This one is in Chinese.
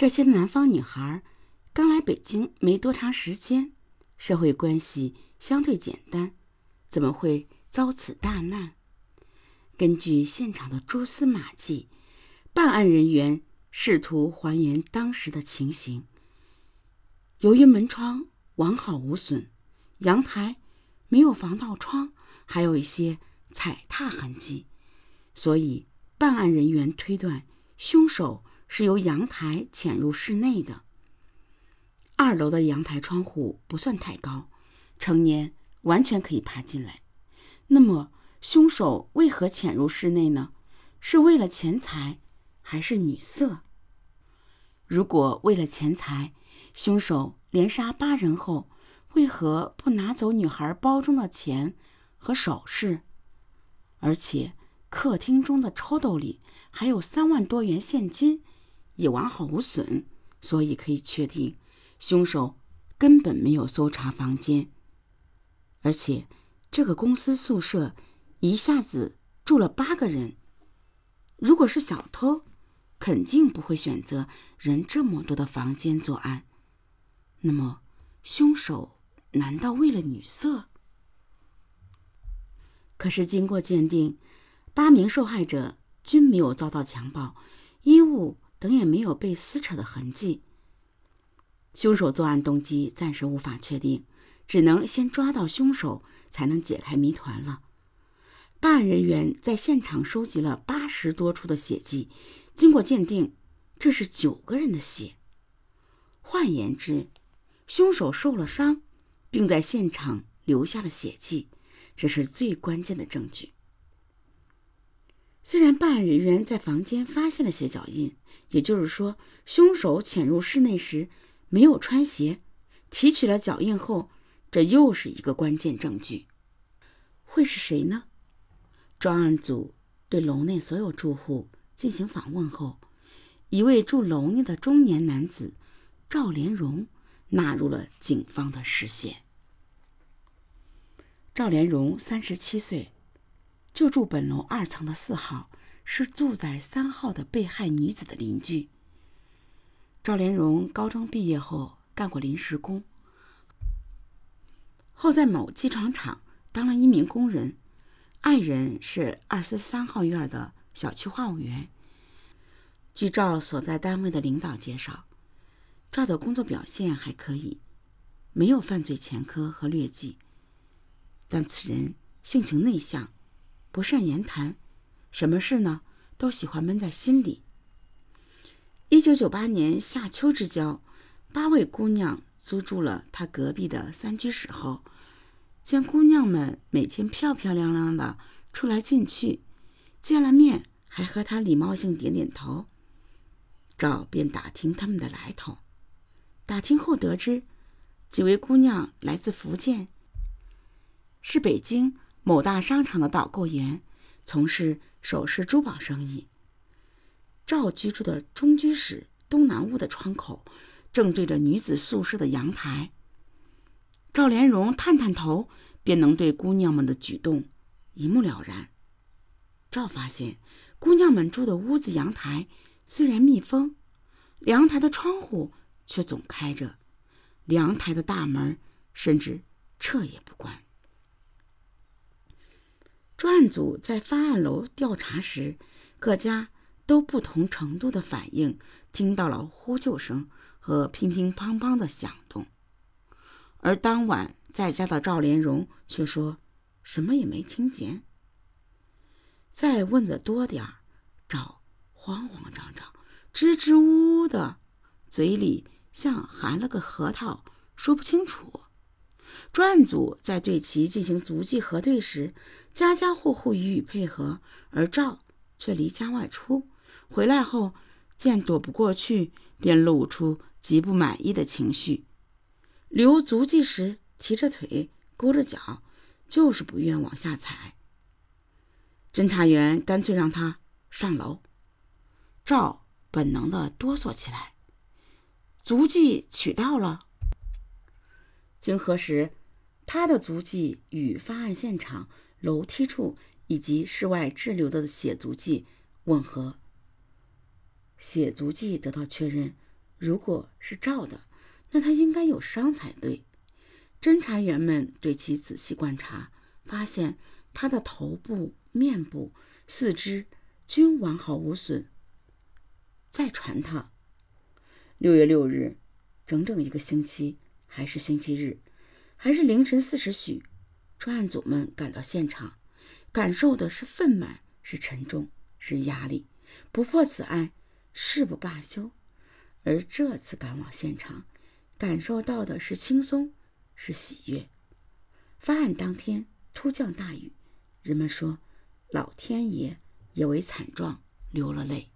这些南方女孩刚来北京没多长时间，社会关系相对简单，怎么会遭此大难？根据现场的蛛丝马迹，办案人员试图还原当时的情形。由于门窗完好无损，阳台没有防盗窗，还有一些踩踏痕迹，所以办案人员推断凶手是由阳台潜入室内的。二楼的阳台窗户不算太高，成年完全可以爬进来。那么，凶手为何潜入室内呢？是为了钱财，还是女色？如果为了钱财，凶手连杀八人后，为何不拿走女孩包中的钱和首饰？而且客厅中的抽屉里还有三万多元现金，也完好无损，所以可以确定，凶手根本没有搜查房间。而且，这个公司宿舍一下子住了八个人，如果是小偷，肯定不会选择人这么多的房间作案。那么，凶手难道为了女色？可是经过鉴定，八名受害者均没有遭到强暴，衣物等也没有被撕扯的痕迹。凶手作案动机暂时无法确定，只能先抓到凶手，才能解开谜团了。办案人员在现场收集了八十多处的血迹，经过鉴定，这是九个人的血。换言之，凶手受了伤，并在现场留下了血迹，这是最关键的证据。虽然办案人员在房间发现了鞋脚印，也就是说，凶手潜入室内时没有穿鞋，提取了脚印后，这又是一个关键证据。会是谁呢？专案组对楼内所有住户进行访问后，一位住楼内的中年男子赵连荣。纳入了警方的视线。赵连荣三十七岁，就住本楼二层的四号，是住在三号的被害女子的邻居。赵连荣高中毕业后干过临时工，后在某机床厂当了一名工人，爱人是二四三号院的小区话务员。据赵所在单位的领导介绍。赵的工作表现还可以，没有犯罪前科和劣迹。但此人性情内向，不善言谈，什么事呢都喜欢闷在心里。一九九八年夏秋之交，八位姑娘租住了他隔壁的三居室后，见姑娘们每天漂漂亮亮的出来进去，见了面还和他礼貌性点点头，赵便打听他们的来头。打听后得知，几位姑娘来自福建，是北京某大商场的导购员，从事首饰珠宝生意。赵居住的中居室东南屋的窗口，正对着女子宿舍的阳台。赵连荣探探头，便能对姑娘们的举动一目了然。赵发现，姑娘们住的屋子阳台虽然密封，阳台的窗户。却总开着，阳台的大门甚至彻夜不关。专案组在发案楼调查时，各家都不同程度的反映听到了呼救声和乒乒乓乓的响动，而当晚在家的赵连荣却说什么也没听见。再问的多点儿，赵慌慌张张、支支吾吾的，嘴里。像含了个核桃，说不清楚。专案组在对其进行足迹核对时，家家户户予以配合，而赵却离家外出。回来后见躲不过去，便露出极不满意的情绪。留足迹时提着腿，勾着脚，就是不愿往下踩。侦查员干脆让他上楼，赵本能的哆嗦起来。足迹取到了。经核实，他的足迹与发案现场楼梯处以及室外滞留的血足迹吻合。血足迹得到确认，如果是照的，那他应该有伤才对。侦查员们对其仔细观察，发现他的头部、面部、四肢均完好无损。再传他。六月六日，整整一个星期，还是星期日，还是凌晨四时许，专案组们赶到现场，感受的是愤懑，是沉重，是压力。不破此案，誓不罢休。而这次赶往现场，感受到的是轻松。是喜悦。发案当天突降大雨，人们说老天爷也为惨状流了泪。